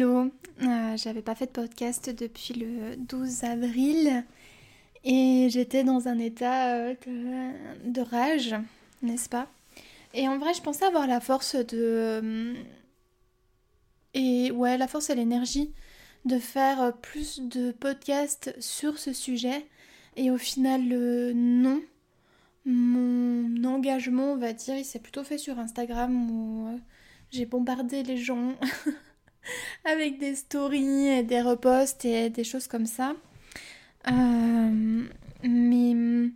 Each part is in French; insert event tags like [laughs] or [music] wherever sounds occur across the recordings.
Hello, euh, j'avais pas fait de podcast depuis le 12 avril et j'étais dans un état euh, de, rage, n'est-ce pas? Et en vrai, je pensais avoir la force de. Euh, et ouais, la force et l'énergie de faire plus de podcasts sur ce sujet et au final, non. Mon engagement, on va dire, il s'est plutôt fait sur Instagram où j'ai bombardé les gens [laughs] avec des stories et des reposts et des choses comme ça. Euh, mais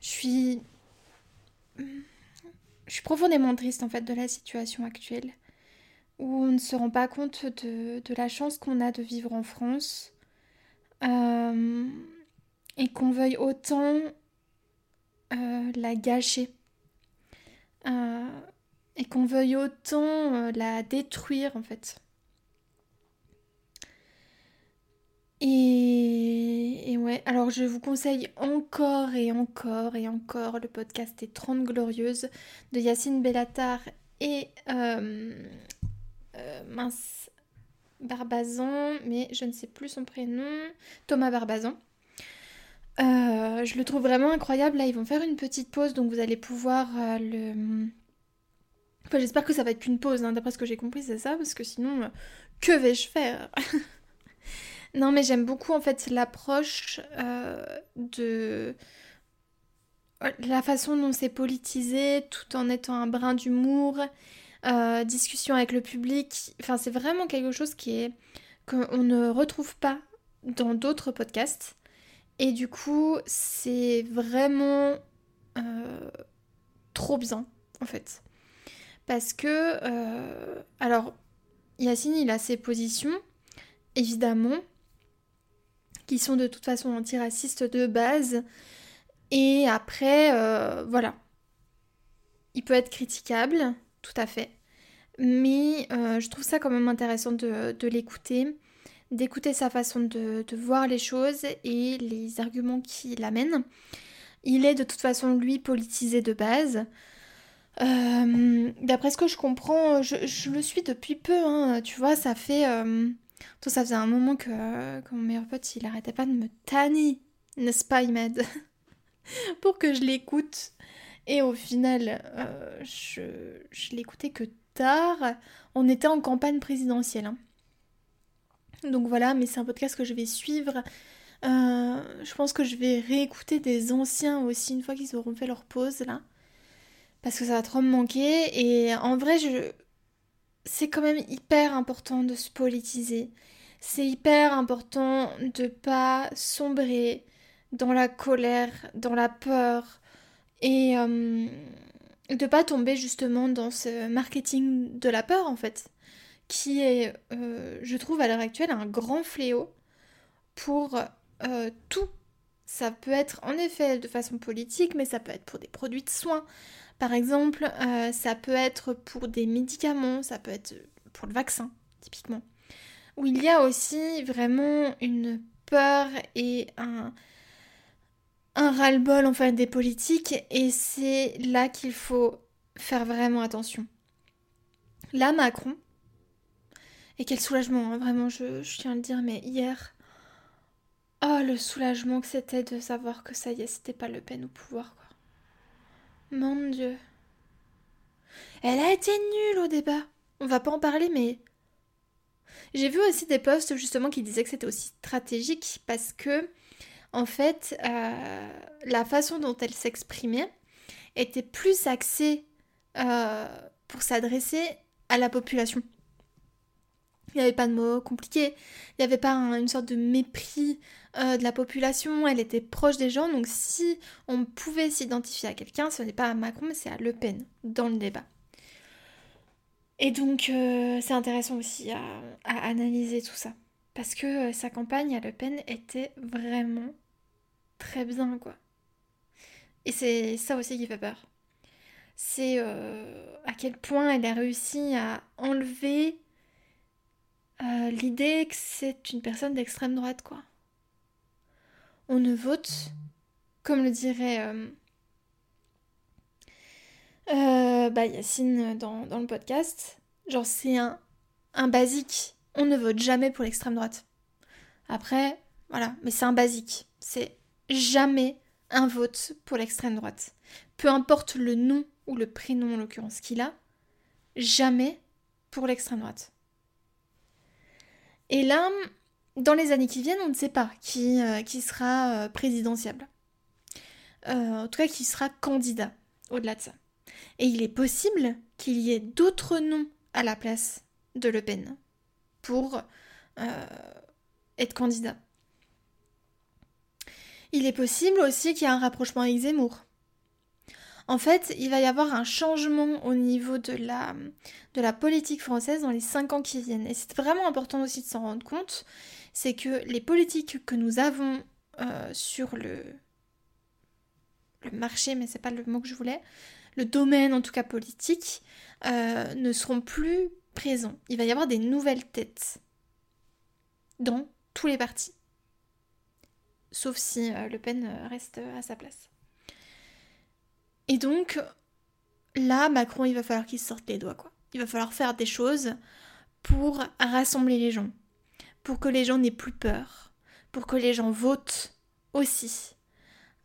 je suis je suis profondément triste en fait de la situation actuelle où on ne se rend pas compte de, la chance qu'on a de vivre en France euh, et qu'on veuille autant euh, la gâcher et qu'on veuille autant la détruire en fait. Et, ouais, alors je vous conseille encore et encore et encore le podcast des 30 Glorieuses de Yacine Bellatar et euh, euh, mince Barbazan, mais je ne sais plus son prénom, Thomas Barbazan. Euh, je le trouve vraiment incroyable. Là, ils vont faire une petite pause, donc vous allez pouvoir le. Enfin, j'espère que ça va être qu'une pause, hein, d'après ce que j'ai compris, c'est ça, parce que sinon, que vais-je faire? [laughs] Non, mais j'aime beaucoup en fait l'approche euh, de la façon dont c'est politisé tout en étant un brin d'humour, euh, discussion avec le public. Enfin, c'est vraiment quelque chose qui est qu'on ne retrouve pas dans d'autres podcasts. Et du coup, c'est vraiment euh, trop bien en fait. Parce que, alors, Yacine, il a ses positions, évidemment, qui sont de toute façon antiracistes de base. Et après, euh, voilà. Il peut être critiquable, tout à fait. Mais euh, je trouve ça quand même intéressant de, l'écouter, d'écouter sa façon de, voir les choses et les arguments qu'il amène. Il est de toute façon, lui, politisé de base. Euh, d'après ce que je comprends, je, le suis depuis peu, hein, tu vois, ça fait... Tout ça faisait un moment que, mon meilleur pote, il arrêtait pas de me tanner, n'est-ce pas, Imed [laughs] Pour que je l'écoute. Et au final, euh, je, je l'écoutais que tard. On était en campagne présidentielle. Hein. Donc voilà, mais c'est un podcast que je vais suivre. Euh, je pense que je vais réécouter des anciens aussi une fois qu'ils auront fait leur pause là. Parce que ça va trop me manquer. Et en vrai, je, c'est quand même hyper important de se politiser. C'est hyper important de pas sombrer dans la colère, dans la peur et euh, de pas tomber justement dans ce marketing de la peur en fait, qui est, euh, je trouve à l'heure actuelle, un grand fléau pour euh, tout. Ça peut être en effet de façon politique, mais ça peut être pour des produits de soins, par exemple, euh, ça peut être pour des médicaments, ça peut être pour le vaccin, typiquement. Où il y a aussi vraiment une peur et un, un ras-le-bol des politiques et c'est là qu'il faut faire vraiment attention. Là, Macron, et quel soulagement, hein, vraiment, je, je, tiens à le dire, mais hier, oh le soulagement que c'était de savoir que ça y est, c'était pas Le Pen au pouvoir, quoi. Mon Dieu. Elle a été nulle au débat. On va pas en parler, mais. J'ai vu aussi des posts justement qui disaient que c'était aussi stratégique parce que, en fait, euh, la façon dont elle s'exprimait était plus axée euh, pour s'adresser à la population. Il n'y avait pas de mots compliqués, il n'y avait pas une sorte de mépris euh, de la population, elle était proche des gens, donc si on pouvait s'identifier à quelqu'un, ce n'est pas à Macron, mais c'est à Le Pen dans le débat. Et donc euh, c'est intéressant aussi à, analyser tout ça. Parce que euh, sa campagne à Le Pen était vraiment très bien, quoi. Et c'est ça aussi qui fait peur. C'est à quel point elle a réussi à enlever l'idée que c'est une personne d'extrême droite, quoi on ne vote, comme le dirait euh, euh, bah, Yacine dans, le podcast, genre c'est un basique. on ne vote jamais pour l'extrême droite. Après, voilà, mais c'est un basique. C'est jamais un vote pour l'extrême droite. Peu importe le nom ou le prénom en l'occurrence qu'il a, jamais pour l'extrême droite. Et là, dans les années qui viennent, on ne sait pas qui, euh, qui sera euh, présidentiable. Euh, en tout cas, qui sera candidat au-delà de ça. Et il est possible qu'il y ait d'autres noms à la place de Le Pen pour être candidat. Il est possible aussi qu'il y ait un rapprochement avec Zemmour. En fait, il va y avoir un changement au niveau de la, de la politique française dans les cinq ans qui viennent. Et c'est vraiment important aussi de s'en rendre compte, c'est que les politiques que nous avons euh, sur le, marché, mais c'est pas le mot que je voulais, le domaine en tout cas politique, euh, ne seront plus présents. Il va y avoir des nouvelles têtes dans tous les partis. Sauf si euh, Le Pen reste à sa place. Et donc, là, Macron, il va falloir qu'il sorte les doigts, quoi. Il va falloir faire des choses pour rassembler les gens, pour que les gens n'aient plus peur, pour que les gens votent aussi.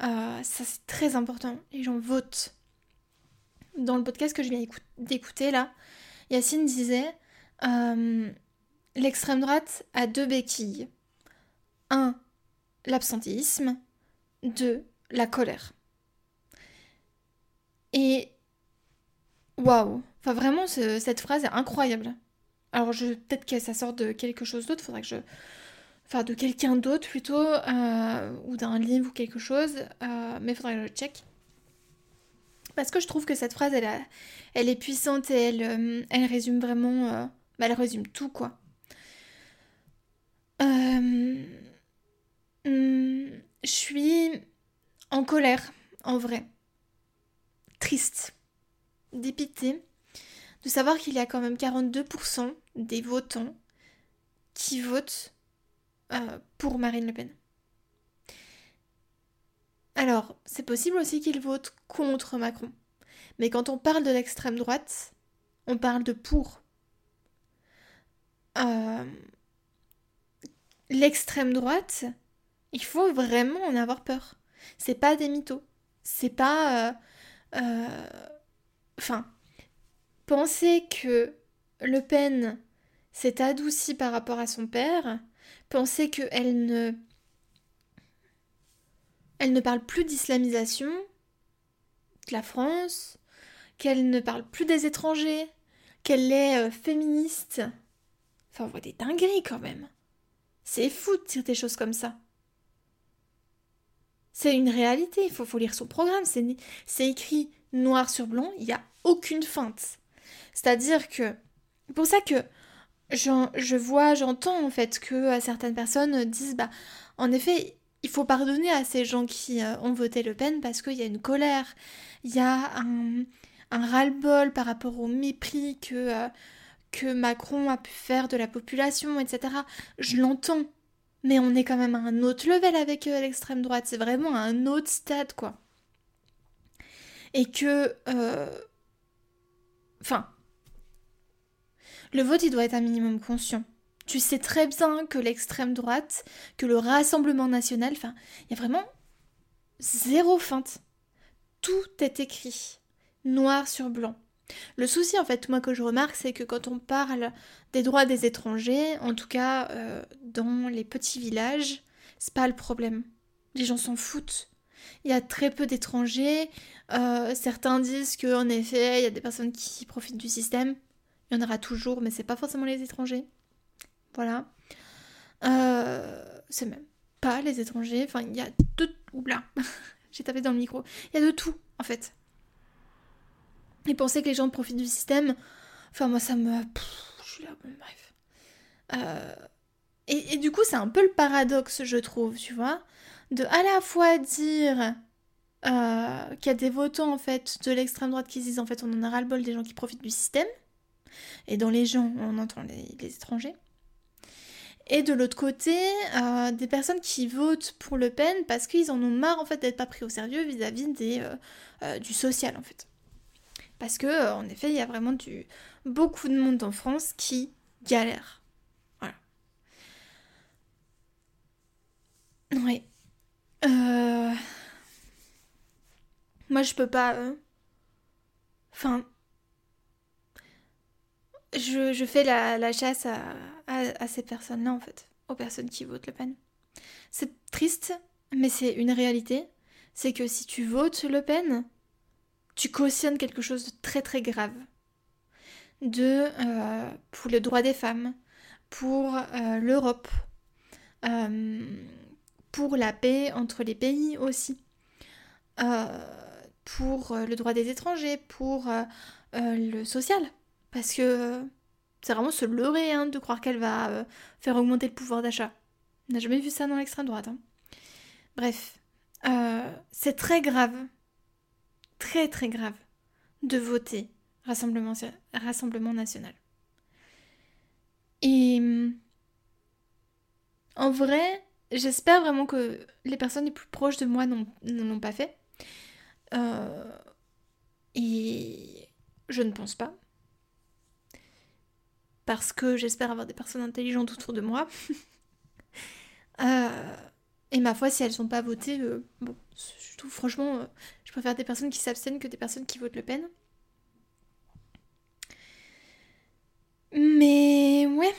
Euh, ça, c'est très important. Les gens votent. Dans le podcast que je viens d'écouter, là, Yacine disait euh, l'extrême droite a deux béquilles. Un, l'absentéisme. Deux, la colère. Et waouh, enfin vraiment cette phrase est incroyable. Alors je peut-être que ça sort de quelque chose d'autre, faudrait que je enfin de quelqu'un d'autre plutôt euh, ou d'un livre ou quelque chose, euh, mais faudrait que je check. Parce que je trouve que cette phrase elle, elle est puissante et elle, euh, résume vraiment, bah, elle résume tout quoi. Hmm, je suis en colère en vrai triste, dépité de savoir qu'il y a quand même 42% des votants qui votent euh, pour Marine Le Pen. Alors, c'est possible aussi qu'ils votent contre Macron. Mais quand on parle de l'extrême droite, on parle de pour. Euh, l'extrême droite, il faut vraiment en avoir peur. C'est pas des mythos. C'est pas euh, enfin, penser que Le Pen s'est adoucie par rapport à son père, penser qu'elle ne... Elle ne parle plus d'islamisation de la France, qu'elle ne parle plus des étrangers, qu'elle est euh, féministe. Enfin, on voit des dingueries quand même. C'est fou de dire des choses comme ça. C'est une réalité, il faut, faut, lire son programme, c'est écrit noir sur blanc, il n'y a aucune feinte. C'est-à-dire que, pour ça que je vois, j'entends en fait que euh, certaines personnes disent, bah, en effet, il faut pardonner à ces gens qui euh, ont voté Le Pen parce qu'il y a une colère, il y a un, ras-le-bol par rapport au mépris que, euh, Macron a pu faire de la population, etc. Je l'entends, mais on est quand même à un autre level avec euh, l'extrême droite. C'est vraiment à un autre stade, quoi. Et que. Euh, enfin. Le vote, il doit être un minimum conscient. Tu sais très bien que l'extrême droite, que le Rassemblement national, enfin, il y a vraiment zéro feinte. Tout est écrit, noir sur blanc. Le souci, en fait, moi que je remarque, c'est que quand on parle des droits des étrangers, en tout cas euh, dans les petits villages, c'est pas le problème. Les gens s'en foutent. Il y a très peu d'étrangers. Euh, certains disent qu'en effet, il y a des personnes qui profitent du système. Il y en aura toujours, mais c'est pas forcément les étrangers. Voilà. Euh, c'est même pas les étrangers. Enfin, il y a de. Oula, [laughs] j'ai tapé dans le micro. Il y a de tout, en fait. Et penser que les gens profitent du système, enfin moi ça me... je suis là, bon bref. Euh, et, du coup c'est un peu le paradoxe je trouve, tu vois, de à la fois dire euh, qu'il y a des votants en fait de l'extrême droite qui disent en fait on en a ras-le-bol des gens qui profitent du système, et dans les gens, on entend les, étrangers. Et de l'autre côté, euh, des personnes qui votent pour Le Pen parce qu'ils en ont marre en fait d'être pas pris au sérieux vis-à-vis euh, euh, du social en fait. Parce que en effet, il y a vraiment du beaucoup de monde en France qui galère. Voilà. Oui. Moi, je peux pas. Enfin, je, fais la, chasse à, ces personnes-là, en fait. Aux personnes qui votent Le Pen. C'est triste, mais c'est une réalité. C'est que si tu votes Le Pen, tu cautionnes quelque chose de très très grave. De. euh, pour le droit des femmes, pour euh, l'Europe, euh, pour la paix entre les pays aussi. Pour le droit des étrangers, pour le social. Parce que euh, c'est vraiment se leurrer hein, de croire qu'elle va euh, faire augmenter le pouvoir d'achat. On n'a jamais vu ça dans l'extrême droite. hein. Bref, euh, c'est très grave, très très grave, de voter Rassemblement, national. Et hum, en vrai, j'espère vraiment que les personnes les plus proches de moi ne l'ont pas fait. Et je ne pense pas. Parce que j'espère avoir des personnes intelligentes autour de moi. [laughs] Euh, et ma foi, si elles sont pas votées, euh, bon, je franchement, euh, je préfère des personnes qui s'abstiennent que des personnes qui votent Le Pen. Mais ouais.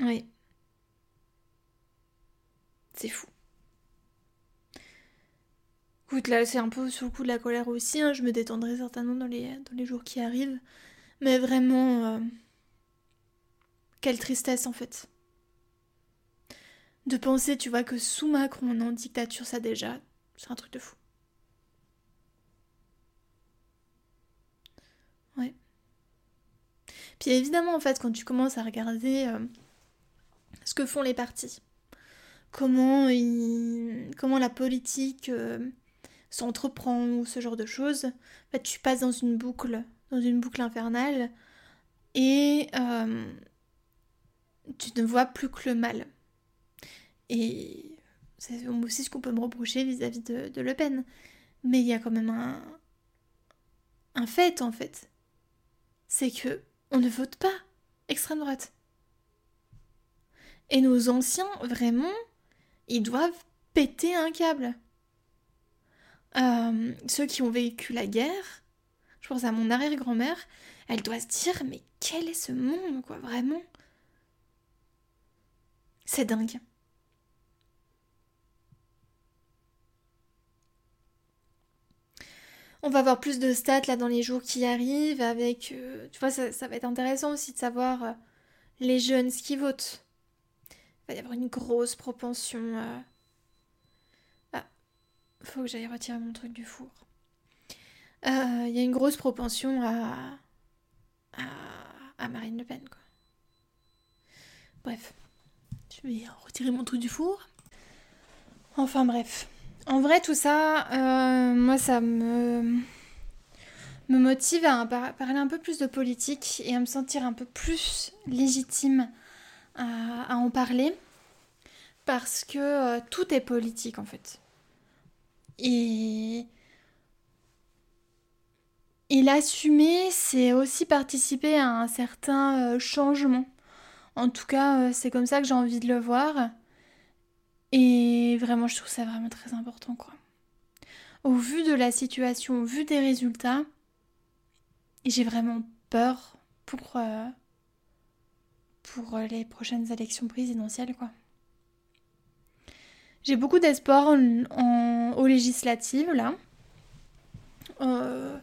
Ouais. C'est fou. Écoute, là, c'est un peu sur le coup de la colère aussi. hein, Je me détendrai certainement dans les, dans les jours qui arrivent. Mais vraiment, euh, quelle tristesse en fait. De penser, tu vois, que sous Macron, on est en dictature, ça déjà, c'est un truc de fou. Ouais. Puis évidemment, en fait, quand tu commences à regarder euh, ce que font les partis, comment, ils- comment la politique euh, s'entreprend ou ce genre de choses, tu passes dans une boucle, dans une boucle infernale, et euh, tu ne vois plus que le mal. Et c'est aussi ce qu'on peut me reprocher vis-à-vis de, de Le Pen. Mais il y a quand même un, un fait, en fait. C'est que on ne vote pas extrême droite. Et nos anciens, vraiment, ils doivent péter un câble. Euh, ceux qui ont vécu la guerre, je pense à mon arrière-grand-mère, elle doit se dire, mais quel est ce monde, quoi, vraiment? C'est dingue. On va avoir plus de stats là dans les jours qui arrivent avec... euh, tu vois, ça, va être intéressant aussi de savoir euh, les jeunes ce qu'ils votent. Il va y avoir une grosse propension... euh, faut que j'aille retirer mon truc du four. Euh, Il y a une grosse propension à... à... à Marine Le Pen, quoi. Bref. Je vais retirer mon truc du four. Enfin bref. En vrai, tout ça, euh, moi, ça me, me motive à par- parler un peu plus de politique et à me sentir un peu plus légitime à, à en parler. Parce que euh, tout est politique, en fait. Et, l'assumer, c'est aussi participer à un certain euh, changement. En tout cas, euh, c'est comme ça que j'ai envie de le voir. Et vraiment, je trouve ça vraiment très important, quoi. Au vu de la situation, au vu des résultats, j'ai vraiment peur pour, euh, pour les prochaines élections présidentielles, quoi. J'ai beaucoup d'espoir aux législatives, là. Euh,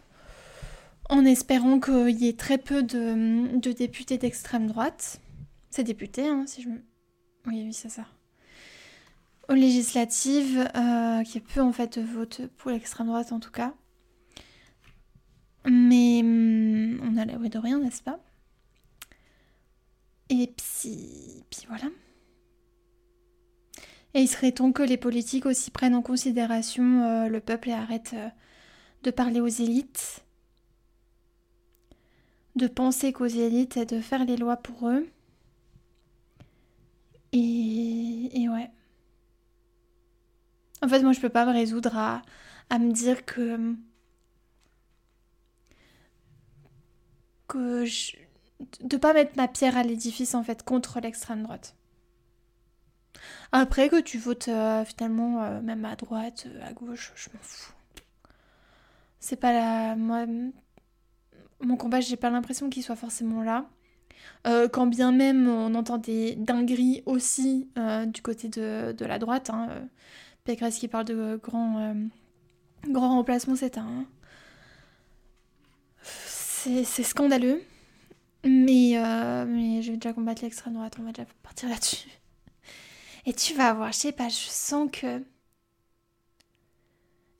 en espérant qu'il y ait très peu de, députés d'extrême droite. C'est député, hein, si je me... Oui, oui, c'est ça aux législatives, euh, qui peu en fait de vote pour l'extrême droite en tout cas. Mais hum, on a l'abri de rien, n'est-ce pas? Et puis, puis voilà. Et il serait temps que les politiques aussi prennent en considération euh, le peuple et arrêtent euh, de parler aux élites, de penser qu'aux élites et de faire les lois pour eux. Et, ouais. En fait, moi, je peux pas me résoudre à, à me dire que. que je- de pas mettre ma pierre à l'édifice en fait contre l'extrême droite. Après que tu votes euh, finalement euh, même à droite, euh, à gauche, je m'en fous. C'est pas la moi mon combat, j'ai pas l'impression qu'il soit forcément là. quand bien même on entend des dingueries aussi du côté de, la droite, hein, Pécresse qui parle de grand, grand remplacement, c'est un. C'est scandaleux. Mais, mais je vais déjà combattre l'extrême droite, on va déjà partir là-dessus. Et tu vas voir, je sais pas, je sens que.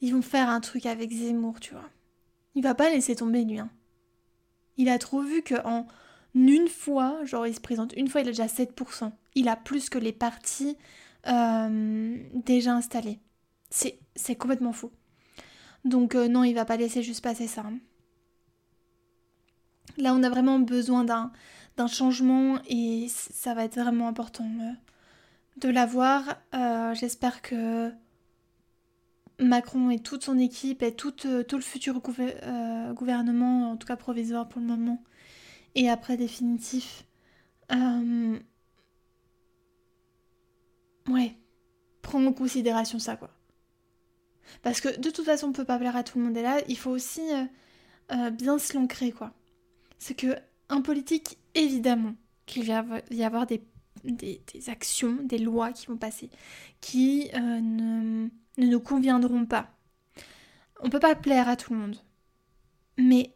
Ils vont faire un truc avec Zemmour, tu vois. Il va pas laisser tomber lui. Hein. Il a trop vu que en une fois, genre il se présente une fois, il a déjà 7%. Il a plus que les partis euh, déjà installés. C'est complètement fou. Donc euh, non, il va pas laisser juste passer ça. Hein. Là, on a vraiment besoin d'un changement et ça va être vraiment important euh, de l'avoir. Euh, j'espère que Macron et toute son équipe et tout, euh, le futur gouvernement, en tout cas provisoire pour le moment, et après définitif, ouais, prend en considération ça, quoi. Parce que de toute façon, on peut pas plaire à tout le monde. Et là, il faut aussi bien se l'ancrer, quoi c'est que un politique, évidemment, qu'il va y avoir des, des, actions, des lois qui vont passer, qui euh, ne, nous conviendront pas. On peut pas plaire à tout le monde. Mais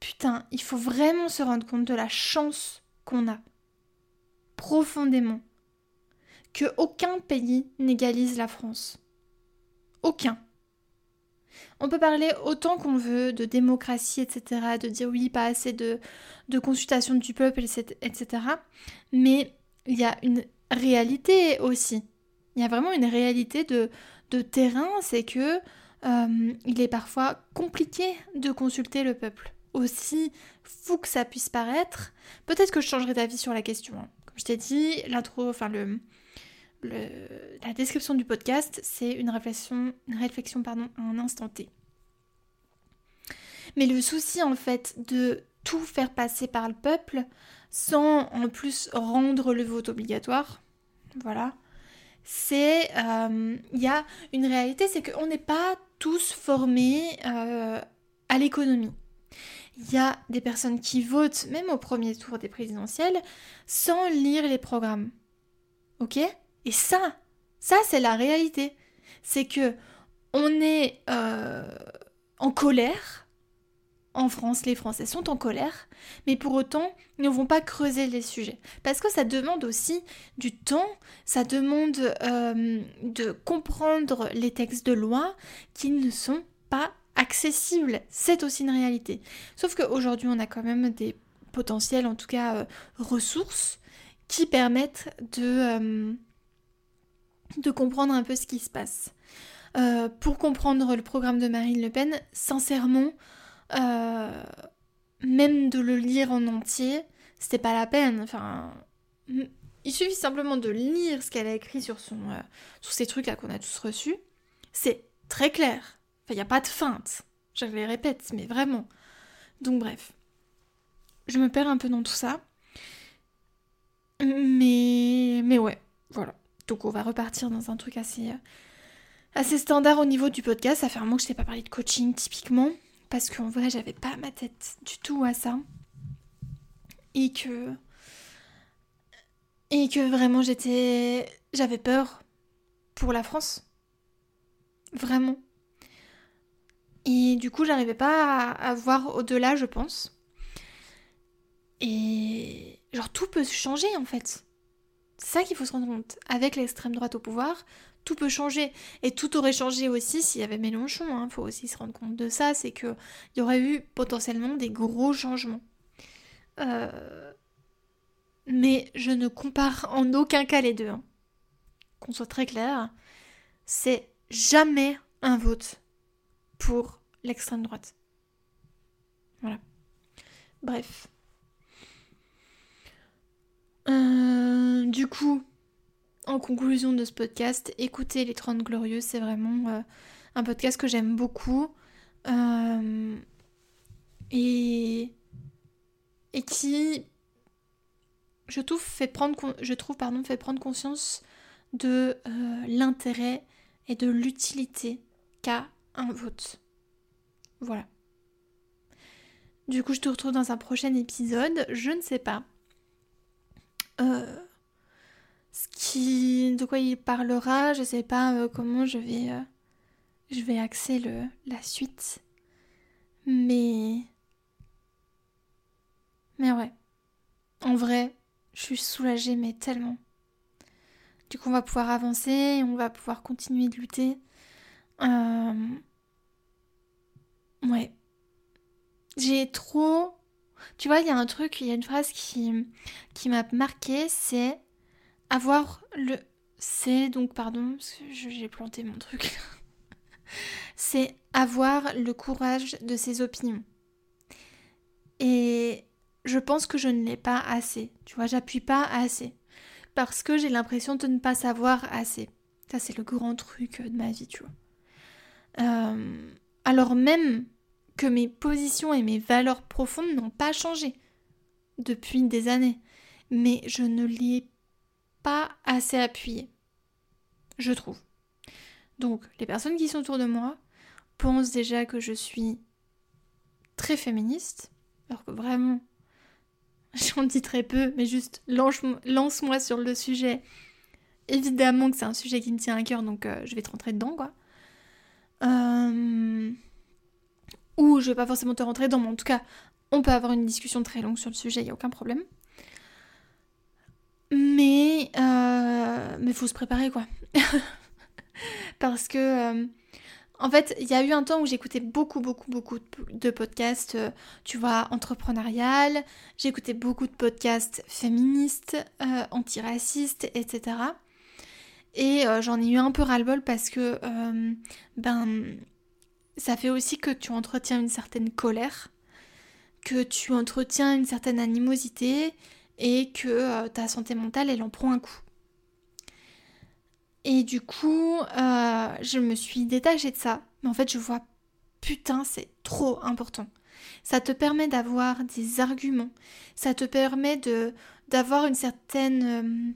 putain, il faut vraiment se rendre compte de la chance qu'on a, profondément, que aucun pays n'égalise la France. Aucun. On peut parler autant qu'on veut de démocratie, etc., de dire oui, pas assez de, de consultation du peuple, etc. Mais il y a une réalité aussi. Il y a vraiment une réalité de, terrain, c'est que euh, il est parfois compliqué de consulter le peuple. Aussi fou que ça puisse paraître, peut-être que je changerai d'avis sur la question. Hein. Comme je t'ai dit, l'intro, enfin le, la description du podcast, c'est une réflexion, une réflexion pardon, à un instant T. Mais le souci en fait de tout faire passer par le peuple sans en plus rendre le vote obligatoire, voilà, c'est euh, il y a une réalité, c'est qu'on n'est pas tous formés euh, à l'économie. Il y a des personnes qui votent même au premier tour des présidentielles sans lire les programmes. Ok? Et ça, ça c'est la réalité. C'est que on est euh, en colère. En France, les Français sont en colère, mais pour autant, ils ne vont pas creuser les sujets. Parce que ça demande aussi du temps, ça demande euh, de comprendre les textes de loi qui ne sont pas accessibles. C'est aussi une réalité. Sauf qu'aujourd'hui, on a quand même des potentiels, en tout cas euh, ressources, qui permettent de de comprendre un peu ce qui se passe. Euh, pour comprendre le programme de Marine Le Pen, sincèrement, euh, même de le lire en entier, c'était pas la peine. Enfin, il suffit simplement de lire ce qu'elle a écrit sur, son, euh, sur ces trucs là qu'on a tous reçus. C'est très clair. il n'y a pas de feinte. Je les répète, mais vraiment. Donc bref. Je me perds un peu dans tout ça. Mais, mais ouais, voilà. Donc on va repartir dans un truc assez, euh, assez standard au niveau du podcast. Ça fait un moment que je t'ai pas parlé de coaching typiquement. Parce qu'en vrai, j'avais pas ma tête du tout à ça. Et que. Et que vraiment j'étais. J'avais peur pour la France. Vraiment. Et du coup, j'arrivais pas à, voir au-delà, je pense. Et genre tout peut changer en fait. C'est ça qu'il faut se rendre compte. Avec l'extrême droite au pouvoir, tout peut changer. Et tout aurait changé aussi s'il y avait Mélenchon. Il hein. faut aussi se rendre compte de ça. C'est qu'il y aurait eu potentiellement des gros changements. Euh, mais je ne compare en aucun cas les deux. Hein. Qu'on soit très clair. C'est jamais un vote pour l'extrême droite. Voilà. Bref. Euh, du coup, en conclusion de ce podcast, écoutez les 30 Glorieux, c'est vraiment euh, un podcast que j'aime beaucoup. Euh, et, et qui, je trouve, fait prendre, je trouve, pardon, fait prendre conscience de euh, l'intérêt et de l'utilité qu'a un vote. Voilà. Du coup, je te retrouve dans un prochain épisode. Je ne sais pas. Euh, de quoi il parlera, je sais pas euh, comment je vais, je vais axer le, la suite. Mais, mais ouais, en vrai, je suis soulagée, mais tellement. Du coup, on va pouvoir avancer, on va pouvoir continuer de lutter. Euh, ouais. J'ai trop... Tu vois, il y a un truc, il y a une phrase qui, qui m'a marqué, c'est avoir le... C'est donc, pardon, parce que j'ai planté mon truc. [laughs] c'est avoir le courage de ses opinions. Et je pense que je ne l'ai pas assez. Tu vois, j'appuie pas assez parce que j'ai l'impression de ne pas savoir assez. Ça, c'est le grand truc de ma vie, tu vois. Euh, alors même que mes positions et mes valeurs profondes n'ont pas changé depuis des années, mais je ne l'ai pas assez appuyé, je trouve. Donc, les personnes qui sont autour de moi pensent déjà que je suis très féministe, alors que vraiment, [laughs] J'en dis très peu, mais juste lance-moi sur le sujet. Évidemment que c'est un sujet qui me tient à cœur, donc euh, je vais te rentrer dedans, quoi. Euh, ou je vais pas forcément te rentrer dedans, mais en tout cas, on peut avoir une discussion très longue sur le sujet, il n'y a aucun problème. Mais euh... mais faut se préparer, quoi. [laughs] Parce que euh, en fait, il y a eu un temps où j'écoutais beaucoup, beaucoup, beaucoup de podcasts, euh, tu vois, entrepreneurial. J'écoutais beaucoup de podcasts féministes, euh, antiracistes, etc. Et j'en ai eu un peu ras-le-bol parce que, ben, ça fait aussi que tu entretiens une certaine colère, que tu entretiens une certaine animosité et que ta santé mentale, elle en prend un coup. Et du coup, euh, je me suis détachée de ça. Mais en fait, je vois, putain, c'est trop important. Ça te permet d'avoir des arguments. Ça te permet de d'avoir une certaine euh,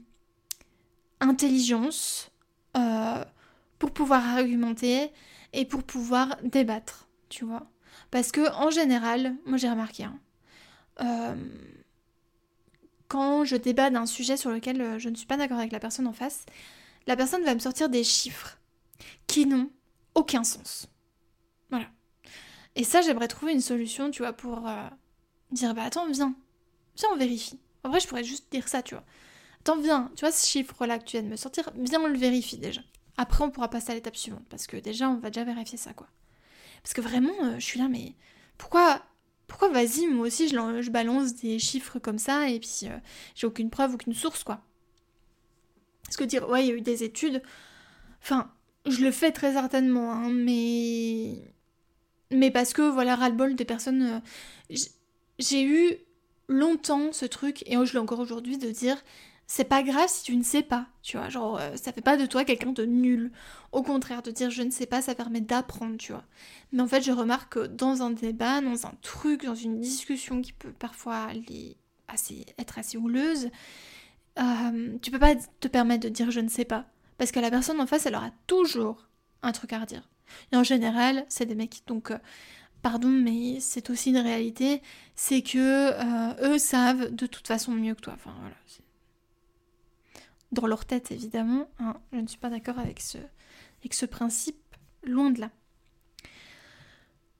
intelligence euh, pour pouvoir argumenter et pour pouvoir débattre, tu vois. Parce que en général, moi j'ai remarqué, hein, quand je débat d'un sujet sur lequel je ne suis pas d'accord avec la personne en face, la personne va me sortir des chiffres qui n'ont aucun sens. Voilà. Et ça, j'aimerais trouver une solution, tu vois, pour euh, dire, bah attends, viens, viens, on vérifie. En vrai, je pourrais juste dire ça, tu vois. Attends, viens, tu vois ce chiffre-là que tu viens de me sortir, viens, on le vérifie déjà. Après, on pourra passer à l'étape suivante, parce que déjà, on va déjà vérifier ça, quoi. Parce que vraiment, euh, je suis là, mais pourquoi pourquoi vas-y, moi aussi, je, balance des chiffres comme ça, et puis euh, j'ai aucune preuve, aucune source, quoi. Parce que dire, ouais, il y a eu des études. Enfin, je le fais très certainement, hein, mais. Mais parce que, voilà, ras-le-bol des personnes. Euh, j'ai eu longtemps ce truc, et je l'ai encore aujourd'hui, de dire c'est pas grave si tu ne sais pas, tu vois, genre euh, ça fait pas de toi quelqu'un de nul. Au contraire, de dire je ne sais pas, ça permet d'apprendre, tu vois. Mais en fait, je remarque que dans un débat, dans un truc, dans une discussion qui peut parfois être assez houleuse, euh, tu peux pas te permettre de dire je ne sais pas. Parce que la personne en face, elle aura toujours un truc à redire. Et en général, c'est des mecs. Donc, euh, pardon, mais c'est aussi une réalité. C'est que euh, eux savent de toute façon mieux que toi. Enfin, voilà. Dans leur tête, évidemment. Hein. je ne suis pas d'accord avec ce, principe. Loin de là.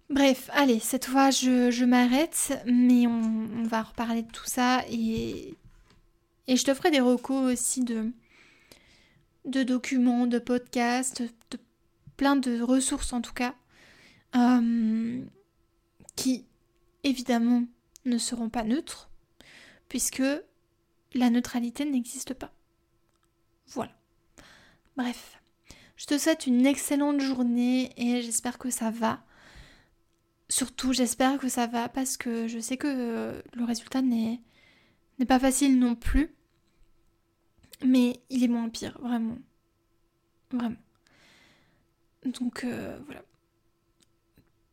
Bref, allez, cette fois je, m'arrête, mais on, on, va reparler de tout ça et et je te ferai des recos aussi de, de documents, de podcasts, de plein de ressources en tout cas, euh, qui évidemment ne seront pas neutres, puisque la neutralité n'existe pas. Voilà. Bref, je te souhaite une excellente journée et j'espère que ça va. Surtout, j'espère que ça va parce que je sais que le résultat n'est pas facile non plus. Mais il est moins pire, vraiment. Vraiment. Donc euh, voilà.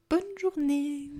Bonne journée